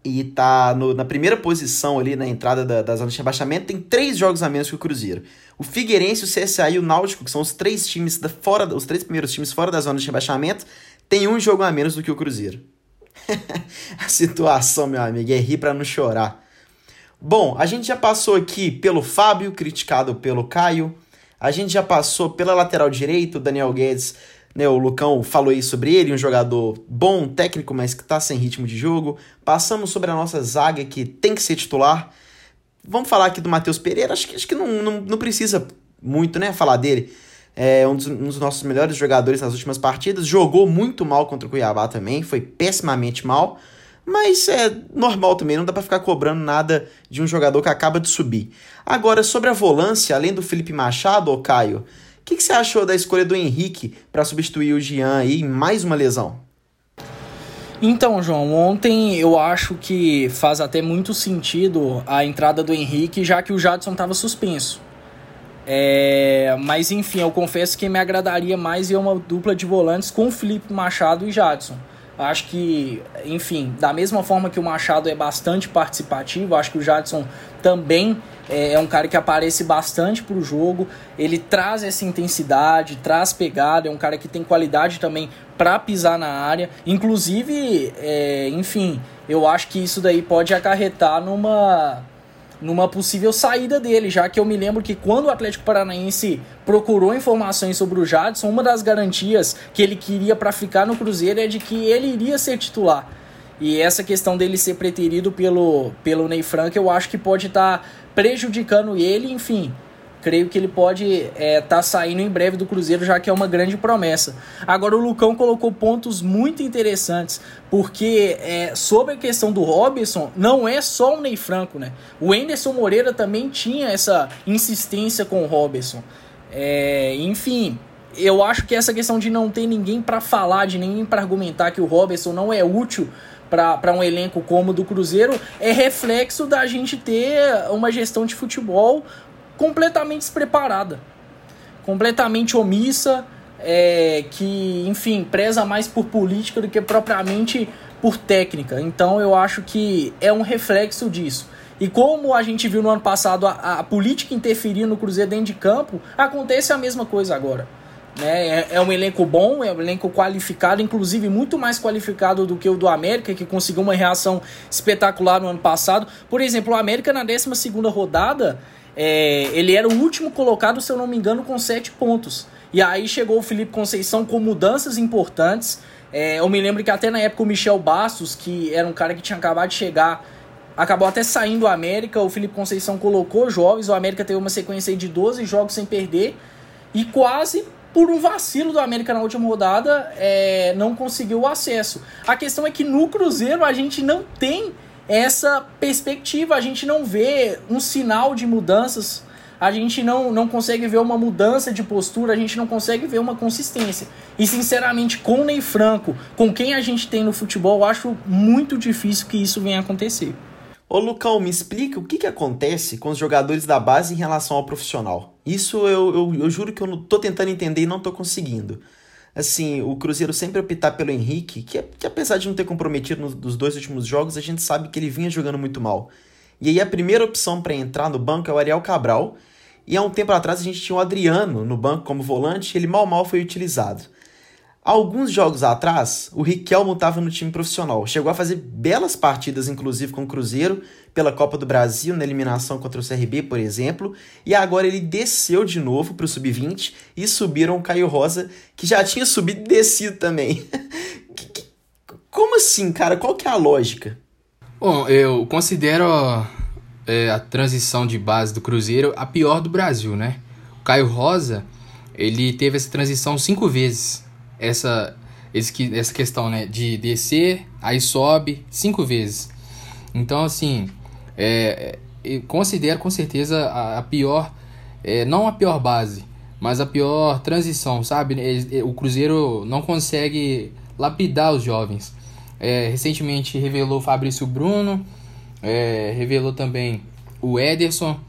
e tá no, na primeira posição ali na entrada da, da zona de rebaixamento, tem três jogos a menos que o Cruzeiro. O Figueirense, o CSA e o Náutico, que são os três times da, fora, os três primeiros times fora da zona de rebaixamento, tem um jogo a menos do que o Cruzeiro. a situação, meu amigo, é rir para não chorar. Bom, a gente já passou aqui pelo Fábio, criticado pelo Caio. A gente já passou pela lateral direito, Daniel Guedes né, o Lucão falou aí sobre ele, um jogador bom, técnico, mas que está sem ritmo de jogo. Passamos sobre a nossa zaga, que tem que ser titular. Vamos falar aqui do Matheus Pereira, acho que, acho que não, não, não precisa muito né, falar dele. É um dos, um dos, nossos melhores jogadores nas últimas partidas. Jogou muito mal contra o Cuiabá também, foi pessimamente mal. Mas é normal também, não dá para ficar cobrando nada de um jogador que acaba de subir. Agora, sobre a volância, além do Felipe Machado, ô Caio, que, que você achou da escolha do Henrique para substituir o Jean aí em mais uma lesão? Então, João, ontem eu acho que faz até muito sentido a entrada do Henrique, já que o Jadson estava suspenso. É, mas enfim, eu confesso que me agradaria mais ver uma dupla de volantes com Felipe Machado e Jadson. Acho que, enfim, da mesma forma que o Machado é bastante participativo, acho que o Jadson também é, é um cara que aparece bastante para o jogo. Ele traz essa intensidade, traz pegada, é um cara que tem qualidade também para pisar na área. Inclusive, é, enfim, eu acho que isso daí pode acarretar numa numa possível saída dele, já que eu me lembro que quando o Atlético Paranaense procurou informações sobre o Jadson, uma das garantias que ele queria para ficar no Cruzeiro é de que ele iria ser titular. E essa questão dele ser preterido pelo, pelo Ney Franco, eu acho que pode estar tá prejudicando ele, enfim creio que ele pode estar é, tá saindo em breve do Cruzeiro, já que é uma grande promessa. Agora, o Lucão colocou pontos muito interessantes, porque é, sobre a questão do Robson, não é só o Ney Franco, né? O Enderson Moreira também tinha essa insistência com o Robson. É, enfim, eu acho que essa questão de não ter ninguém para falar, de ninguém para argumentar que o Robson não é útil para um elenco como o do Cruzeiro é reflexo da gente ter uma gestão de futebol completamente despreparada, completamente omissa, é, que, enfim, preza mais por política do que propriamente por técnica. Então eu acho que é um reflexo disso. E como a gente viu no ano passado a, a política interferir no Cruzeiro dentro de campo, acontece a mesma coisa agora. Né? É, é, um elenco bom, é um elenco qualificado, inclusive muito mais qualificado do que o do América, que conseguiu uma reação espetacular no ano passado. Por exemplo, o América na 12 rodada é, ele era o último colocado, se eu não me engano, com sete pontos. E aí chegou o Felipe Conceição com mudanças importantes. É, eu me lembro que até na época o Michel Bastos, que era um cara que tinha acabado de chegar, acabou até saindo do América. O Felipe Conceição colocou jovens. O América teve uma sequência de 12 jogos sem perder. E quase por um vacilo do América na última rodada, é, não conseguiu o acesso. A questão é que no Cruzeiro a gente não tem essa perspectiva. A gente não vê um sinal de mudanças, a gente não, não consegue ver uma mudança de postura, a gente não consegue ver uma consistência. E sinceramente, com o Ney Franco, com quem a gente tem no futebol, acho muito difícil que isso venha a acontecer. Ô Lucão, me explica o que, que acontece com os jogadores da base em relação ao profissional. Isso eu, eu, eu juro que eu não tô tentando entender e não tô conseguindo assim, o Cruzeiro sempre optar pelo Henrique, que, que apesar de não ter comprometido nos, nos dois últimos jogos, a gente sabe que ele vinha jogando muito mal. E aí a primeira opção para entrar no banco é o Ariel Cabral, e há um tempo atrás a gente tinha o Adriano no banco como volante, ele mal mal foi utilizado. Alguns jogos atrás, o Riquelmo estava no time profissional. Chegou a fazer belas partidas, inclusive com o Cruzeiro, pela Copa do Brasil, na eliminação contra o CRB, por exemplo. E agora ele desceu de novo para o Sub-20 e subiram o Caio Rosa, que já tinha subido e descido também. Como assim, cara? Qual que é a lógica? Bom, eu considero é, a transição de base do Cruzeiro a pior do Brasil, né? O Caio Rosa, ele teve essa transição cinco vezes essa, esse, essa questão né, de descer, aí sobe cinco vezes. Então, assim, é, eu considero com certeza a, a pior, é, não a pior base, mas a pior transição, sabe? O Cruzeiro não consegue lapidar os jovens. É, recentemente revelou Fabrício Bruno, é, revelou também o Ederson,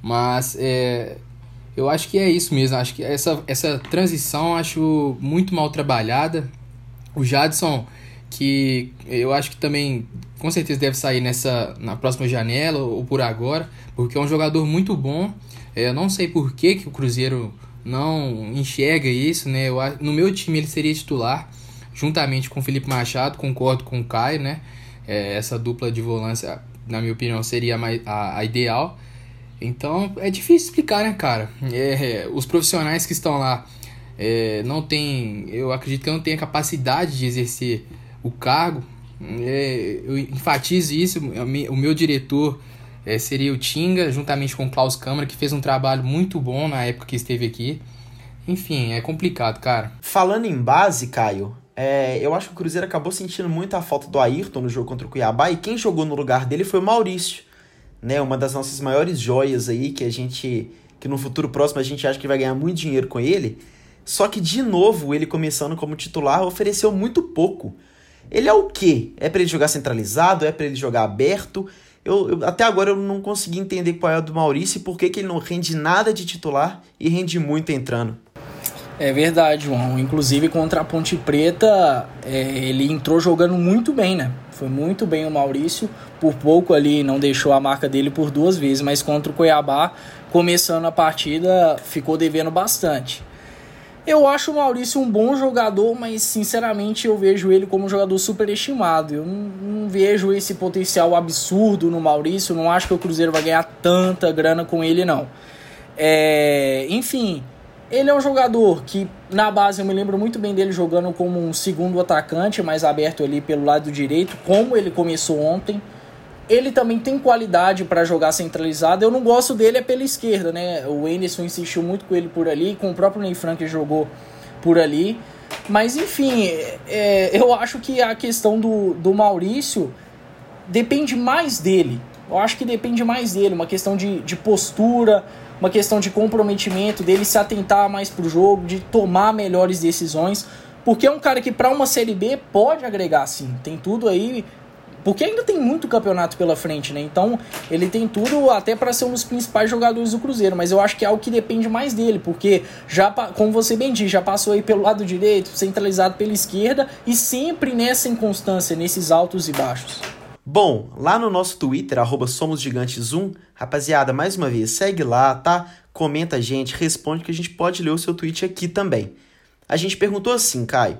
mas é, eu acho que é isso mesmo. Acho que essa, essa transição acho muito mal trabalhada. O Jadson, que eu acho que também com certeza deve sair nessa na próxima janela ou por agora, porque é um jogador muito bom. É, eu não sei por que, que o Cruzeiro não enxerga isso, né? Eu, no meu time ele seria titular, juntamente com o Felipe Machado, concordo com o Caio, né? É, essa dupla de volância, na minha opinião, seria a, a, a ideal. Então é difícil explicar, né, cara? É, os profissionais que estão lá é, não tem, eu acredito que não tem a capacidade de exercer o cargo. É, eu enfatizo isso. O meu diretor é, seria o Tinga, juntamente com o Klaus Câmara, que fez um trabalho muito bom na época que esteve aqui. Enfim, é complicado, cara. Falando em base, Caio, é, eu acho que o Cruzeiro acabou sentindo muito a falta do Ayrton no jogo contra o Cuiabá e quem jogou no lugar dele foi o Maurício, né? Uma das nossas maiores joias aí que a gente que no futuro próximo a gente acha que vai ganhar muito dinheiro com ele. Só que de novo, ele começando como titular ofereceu muito pouco. Ele é o quê? É para ele jogar centralizado? É para ele jogar aberto? Eu, eu, até agora eu não consegui entender qual é o do Maurício e por que, que ele não rende nada de titular e rende muito entrando. É verdade, João. Inclusive contra a Ponte Preta, é, ele entrou jogando muito bem, né? Foi muito bem o Maurício. Por pouco ali não deixou a marca dele por duas vezes, mas contra o Cuiabá, começando a partida, ficou devendo bastante. Eu acho o Maurício um bom jogador, mas sinceramente eu vejo ele como um jogador superestimado. Eu não, não, vejo esse potencial absurdo no Maurício. Não acho que o Cruzeiro vai ganhar tanta grana com ele, não. É, enfim, ele é um jogador que na base eu me lembro muito bem dele jogando como um segundo atacante, mais aberto ali pelo lado direito, como ele começou ontem. Ele também tem qualidade para jogar centralizado. Eu não gosto dele é pela esquerda, né? O Anderson insistiu muito com ele por ali, com o próprio Ney Frank jogou por ali. Mas enfim, é, eu acho que a questão do, do Maurício depende mais dele. Eu acho que depende mais dele, uma questão de, de postura, uma questão de comprometimento, dele se atentar mais pro jogo, de tomar melhores decisões. Porque é um cara que para uma Série B pode agregar sim. Tem tudo aí porque ainda tem muito campeonato pela frente, né? Então ele tem tudo até para ser um dos principais jogadores do Cruzeiro. Mas eu acho que é algo que depende mais dele, porque já, como você bem disse, já passou aí pelo lado direito, centralizado pela esquerda e sempre nessa inconstância, nesses altos e baixos. Bom, lá no nosso Twitter, arroba SomosGigantes1, rapaziada, mais uma vez, segue lá, tá? Comenta a gente, responde que a gente pode ler o seu tweet aqui também. A gente perguntou assim, Caio.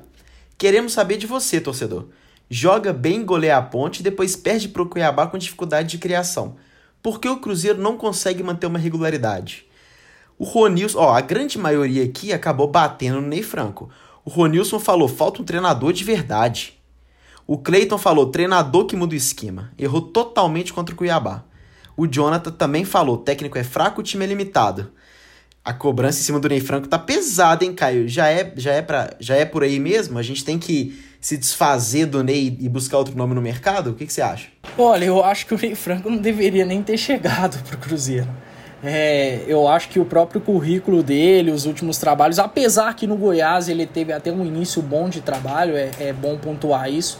Queremos saber de você, torcedor joga bem, goleia a ponte e depois perde para o Cuiabá com dificuldade de criação. Por que o Cruzeiro não consegue manter uma regularidade? O Ronilson, ó, a grande maioria aqui acabou batendo no Ney Franco. O Ronilson falou, falta um treinador de verdade. O Cleiton falou, treinador que muda o esquema. Errou totalmente contra o Cuiabá. O Jonathan também falou, técnico é fraco, o time é limitado. A cobrança em cima do Ney Franco tá pesada, hein, Caio? Já é, já é, pra, já é por aí mesmo? A gente tem que se desfazer do Ney e buscar outro nome no mercado? O que, que você acha? Olha, eu acho que o Ney Franco não deveria nem ter chegado pro Cruzeiro. É, eu acho que o próprio currículo dele, os últimos trabalhos, apesar que no Goiás ele teve até um início bom de trabalho, é, é bom pontuar isso.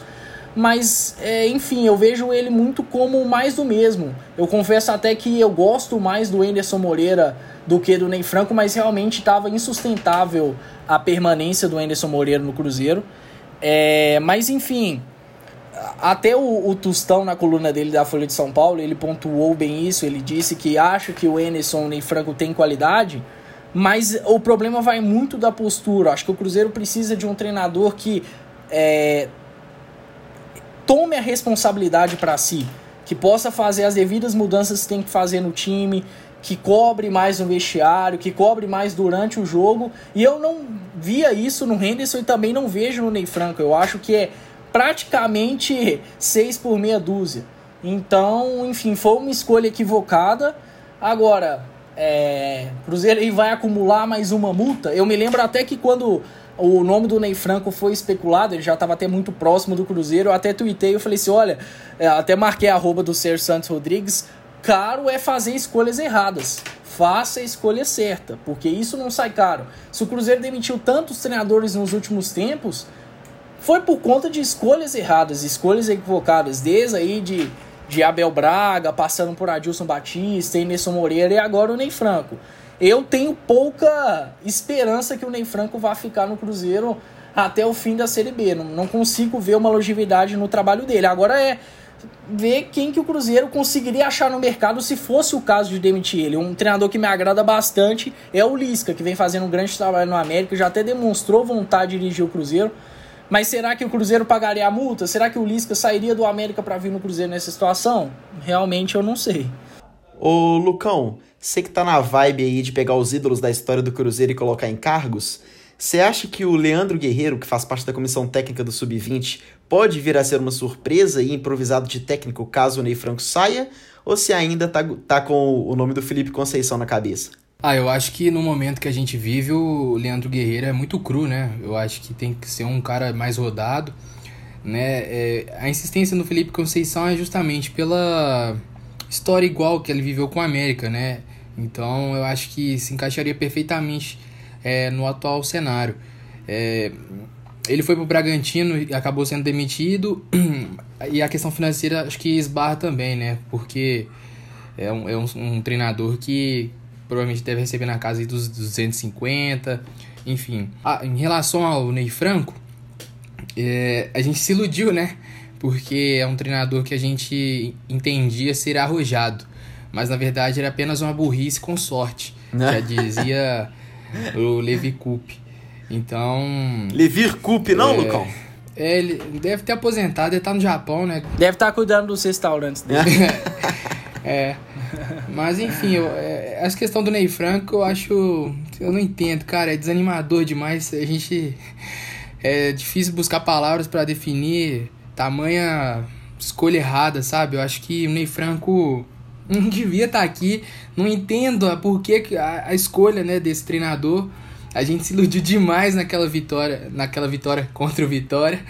Mas, é, enfim, eu vejo ele muito como mais do mesmo. Eu confesso até que eu gosto mais do Anderson Moreira do que do Ney Franco, mas realmente estava insustentável a permanência do Anderson Moreira no Cruzeiro. É, mas enfim, até o, o Tostão na coluna dele da Folha de São Paulo, ele pontuou bem isso, ele disse que acha que o Enerson e Franco tem qualidade, mas o problema vai muito da postura. Acho que o Cruzeiro precisa de um treinador que é, tome a responsabilidade para si, que possa fazer as devidas mudanças que tem que fazer no time, que cobre mais no vestiário, que cobre mais durante o jogo. E eu não via isso no Henderson e também não vejo no Ney Franco. Eu acho que é praticamente seis por meia dúzia. Então, enfim, foi uma escolha equivocada. Agora, é, Cruzeiro aí vai acumular mais uma multa. Eu me lembro até que quando o nome do Ney Franco foi especulado, ele já estava até muito próximo do Cruzeiro. Eu até tuitei, eu falei assim: olha, é, até marquei a arroba do Sérgio Santos Rodrigues caro é fazer escolhas erradas. Faça a escolha certa, porque isso não sai caro. Se o Cruzeiro demitiu tantos treinadores nos últimos tempos, foi por conta de escolhas erradas, escolhas equivocadas, desde aí de, de Abel Braga, passando por Adilson Batista, Inerson Moreira e agora o Ney Franco. Eu tenho pouca esperança que o Ney Franco vá ficar no Cruzeiro até o fim da Série B. Não, não consigo ver uma longevidade no trabalho dele. Agora é ver quem que o Cruzeiro conseguiria achar no mercado se fosse o caso de demitir ele. Um treinador que me agrada bastante é o Lisca, que vem fazendo um grande trabalho no América, já até demonstrou vontade de dirigir o Cruzeiro. Mas será que o Cruzeiro pagaria a multa? Será que o Lisca sairia do América para vir no Cruzeiro nessa situação? Realmente eu não sei. Ô Lucão, você que tá na vibe aí de pegar os ídolos da história do Cruzeiro e colocar em cargos, você acha que o Leandro Guerreiro, que faz parte da comissão técnica do Sub-20, pode vir a ser uma surpresa e improvisado de técnico caso o Ney Franco saia? Ou se ainda tá, tá com o nome do Felipe Conceição na cabeça? Ah, eu acho que no momento que a gente vive, o Leandro Guerreiro é muito cru, né? Eu acho que tem que ser um cara mais rodado, né? É, a insistência no Felipe Conceição é justamente pela história igual que ele viveu com a América, né? Então eu acho que se encaixaria perfeitamente é, no atual cenário. É, ele foi pro Bragantino e acabou sendo demitido. E a questão financeira acho que esbarra também, né? Porque é um, é um, um treinador que provavelmente deve receber na casa dos 250, enfim. Ah, em relação ao Ney Franco, é, a gente se iludiu, né? Porque é um treinador que a gente entendia ser arrojado. Mas na verdade era apenas uma burrice com sorte. Já dizia o Levi Coupe. Então. Levir Coupe, não, é, Lucão? É, ele deve ter aposentado, ele tá no Japão, né? Deve estar tá cuidando dos restaurantes dele. é. Mas enfim, eu, é, essa questão do Ney Franco eu acho. Eu não entendo, cara. É desanimador demais. A gente. É difícil buscar palavras para definir tamanha escolha errada, sabe? Eu acho que o Ney Franco não devia estar tá aqui. Não entendo por que a, escolha né, desse treinador. A gente se iludiu demais naquela vitória, naquela vitória contra o Vitória.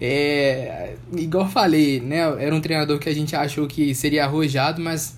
É, igual falei, né? Era um treinador que a gente achou que seria arrojado, mas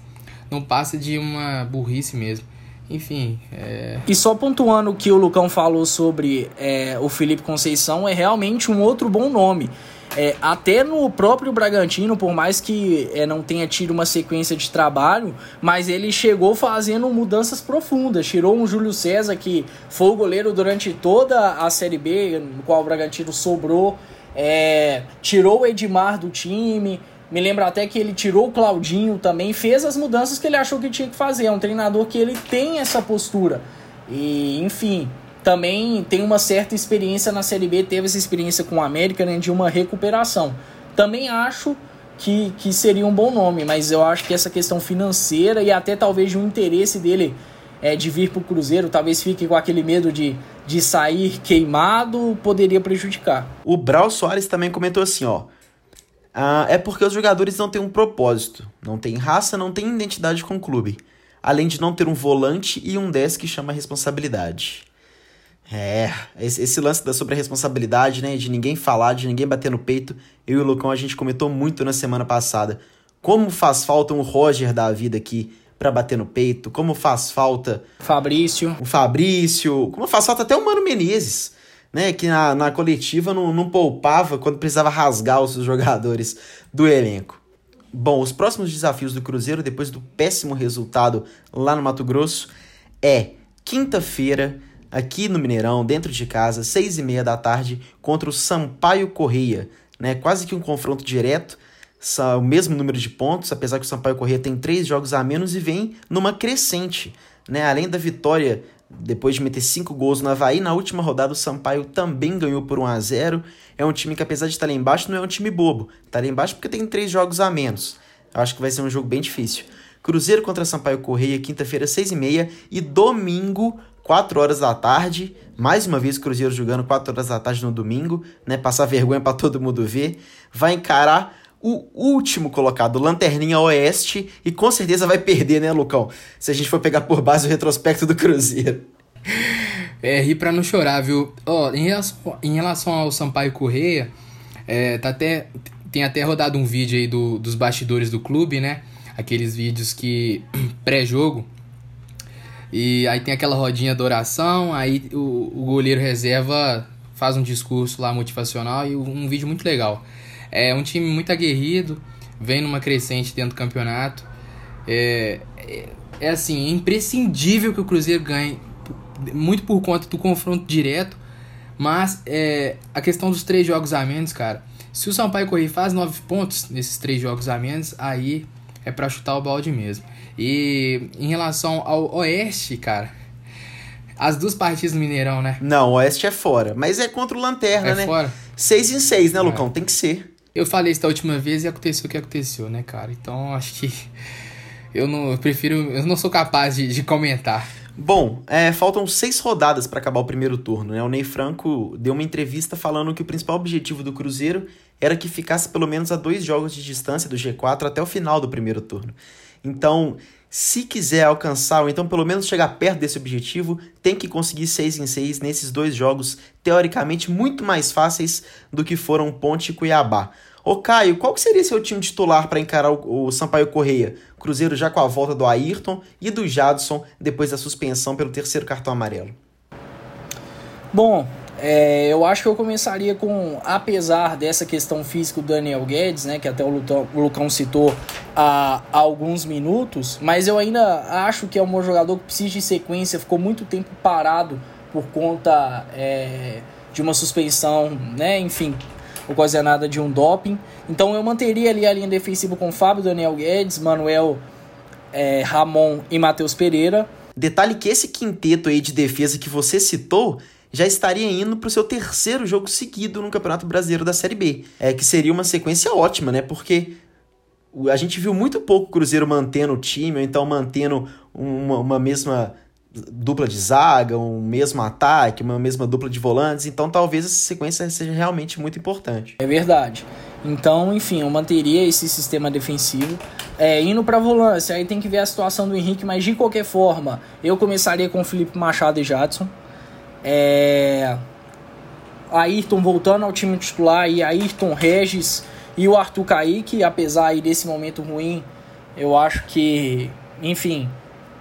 não passa de uma burrice mesmo. Enfim. É... E só pontuando o que o Lucão falou sobre é, o Felipe Conceição, é realmente um outro bom nome. É, até no próprio Bragantino, por mais que é, não tenha tido uma sequência de trabalho, mas ele chegou fazendo mudanças profundas. Tirou um Júlio César, que foi o goleiro durante toda a Série B, no qual o Bragantino sobrou. É, tirou o Edmar do time. Me lembro até que ele tirou o Claudinho também, fez as mudanças que ele achou que tinha que fazer. É um treinador que ele tem essa postura. E, enfim, também tem uma certa experiência na Série B, teve essa experiência com o América, né, de uma recuperação. Também acho que, que seria um bom nome, mas eu acho que essa questão financeira e até talvez de um interesse dele é, de vir para o Cruzeiro, talvez fique com aquele medo de, de sair queimado, poderia prejudicar. O Brau Soares também comentou assim, ó. Ah, é porque os jogadores não têm um propósito, não têm raça, não têm identidade com o clube, além de não ter um volante e um 10 que chama responsabilidade. É, esse, esse lance da sobre a responsabilidade, né, de ninguém falar, de ninguém bater no peito, eu e o Lucão a gente comentou muito na semana passada. Como faz falta um Roger da vida aqui para bater no peito, como faz falta Fabrício, o Fabrício, como faz falta até o Mano Menezes né, que na, na coletiva não, não poupava quando precisava rasgar os jogadores do elenco. Bom, os próximos desafios do Cruzeiro, depois do péssimo resultado lá no Mato Grosso, é quinta-feira, aqui no Mineirão, dentro de casa, seis e meia da tarde, contra o Sampaio Correia. Né? Quase que um confronto direto, o mesmo número de pontos, apesar que o Sampaio Correia tem três jogos a menos e vem numa crescente. Né? Além da vitória depois de meter 5 gols no Havaí, na última rodada o Sampaio também ganhou por 1 a 0 É um time que, apesar de estar lá embaixo, não é um time bobo. Está lá embaixo porque tem 3 jogos a menos. Acho que vai ser um jogo bem difícil. Cruzeiro contra Sampaio Correia, quinta-feira, 6h30. E domingo, 4 horas da tarde. Mais uma vez, Cruzeiro jogando 4 horas da tarde no domingo, né? Passar vergonha para todo mundo ver. Vai encarar o último colocado, Lanterninha Oeste, e com certeza vai perder, né, Lucão? Se a gente for pegar por base o retrospecto do Cruzeiro. É, rir pra não chorar, viu? Ó, em relação, em relação ao Sampaio Correia, é, tá até, tem até rodado um vídeo aí do, dos bastidores do clube, né? Aqueles vídeos que pré-jogo. E aí tem aquela rodinha de oração, aí o, o goleiro reserva faz um discurso lá motivacional e um vídeo muito legal. É um time muito aguerrido, vem numa crescente dentro do campeonato. É, é, é assim, é imprescindível que o Cruzeiro ganhe, muito por conta do confronto direto, Mas é, a questão dos três jogos a menos, cara. Se o Sampaio Corrêa faz nove pontos nesses três jogos a menos, aí é para chutar o balde mesmo. E em relação ao Oeste, cara, as duas partidas do Mineirão, né? Não, o Oeste é fora, mas é contra o Lanterna, É né? fora. Seis em seis, né, Lucão? Tem que ser. Eu falei isso da última vez e aconteceu o que aconteceu, né, cara? Então acho que eu não eu prefiro, eu não sou capaz de, de comentar. Bom, é, faltam seis rodadas para acabar o primeiro turno, né? O Ney Franco deu uma entrevista falando que o principal objetivo do Cruzeiro era que ficasse pelo menos a dois jogos de distância do G4 até o final do primeiro turno. Então, se quiser alcançar, ou então pelo menos chegar perto desse objetivo, tem que conseguir seis em seis nesses dois jogos, teoricamente muito mais fáceis do que foram Ponte e Cuiabá. Ô Caio, qual seria seu time titular para encarar o, o Sampaio Correia? Cruzeiro já com a volta do Ayrton e do Jadson depois da suspensão pelo terceiro cartão amarelo. Bom, é, eu acho que eu começaria com, apesar dessa questão física do Daniel Guedes, né, que até o, Lutão, o Lucão citou há, há alguns minutos, mas eu ainda acho que é um jogador que precisa de sequência, ficou muito tempo parado por conta é, de uma suspensão, né, enfim, ocasionada de um doping. Então eu manteria ali a linha defensiva com Fábio, Daniel Guedes, Manuel, é, Ramon e Matheus Pereira. Detalhe que esse quinteto aí de defesa que você citou já estaria indo para o seu terceiro jogo seguido no Campeonato Brasileiro da Série B. É que seria uma sequência ótima, né? Porque a gente viu muito pouco o Cruzeiro mantendo o time, ou então mantendo uma, uma mesma dupla de zaga, um mesmo ataque, uma mesma dupla de volantes. Então talvez essa sequência seja realmente muito importante. É verdade. Então, enfim, eu manteria esse sistema defensivo. É, indo para volância, aí tem que ver a situação do Henrique, mas de qualquer forma, eu começaria com Felipe Machado e Jadson. É... Ayrton voltando ao time titular e Ayrton Regis e o Arthur Kaique, apesar aí desse momento ruim, eu acho que, enfim,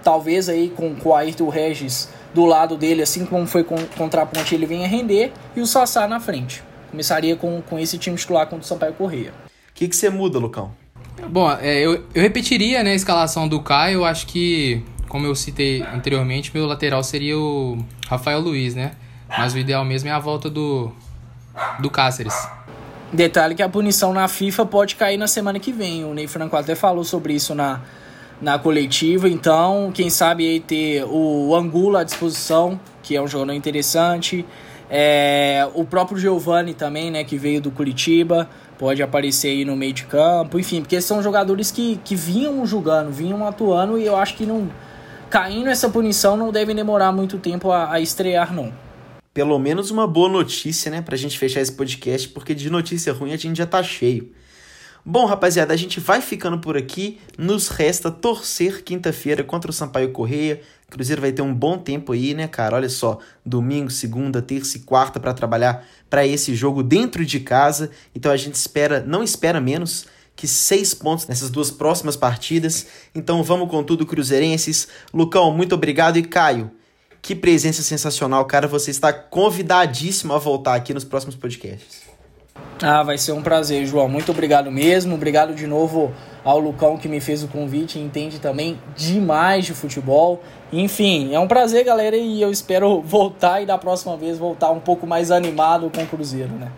talvez aí com, com o Ayrton Regis do lado dele, assim como foi com, contra a Ponte, ele venha render, e o Sassá na frente. Começaria com, com esse time titular contra o Sampaio Correia. O que, que você muda, Lucão? Bom, é, eu, eu repetiria né, a escalação do Caio, eu acho que, como eu citei anteriormente, meu lateral seria o Rafael Luiz, né? Mas o ideal mesmo é a volta do, do Cáceres. Detalhe que a punição na FIFA pode cair na semana que vem. O Ney Franco até falou sobre isso na, na coletiva. Então, quem sabe aí ter o Angulo à disposição, que é um jogador interessante. É, o próprio Giovani também, né, que veio do Curitiba, pode aparecer aí no meio de campo. Enfim, porque são jogadores que, que vinham jogando, vinham atuando e eu acho que não caindo essa punição não deve demorar muito tempo a, a estrear, não pelo menos uma boa notícia, né, pra gente fechar esse podcast, porque de notícia ruim a gente já tá cheio. Bom, rapaziada, a gente vai ficando por aqui. Nos resta torcer quinta-feira contra o Sampaio Correia. Cruzeiro vai ter um bom tempo aí, né, cara? Olha só, domingo, segunda, terça e quarta para trabalhar para esse jogo dentro de casa. Então a gente espera, não espera menos que seis pontos nessas duas próximas partidas. Então vamos com tudo, Cruzeirenses. Lucão, muito obrigado e Caio. Que presença sensacional, cara. Você está convidadíssimo a voltar aqui nos próximos podcasts. Ah, vai ser um prazer, João. Muito obrigado mesmo. Obrigado de novo ao Lucão que me fez o convite entende também demais de futebol. Enfim, é um prazer, galera, e eu espero voltar e da próxima vez voltar um pouco mais animado com o Cruzeiro, né?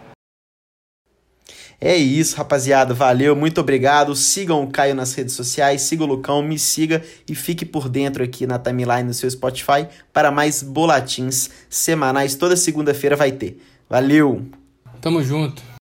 É isso, rapaziada. Valeu, muito obrigado. Sigam o Caio nas redes sociais, siga o Lucão, me siga e fique por dentro aqui na timeline do seu Spotify para mais bolatins semanais. Toda segunda-feira vai ter. Valeu! Tamo junto.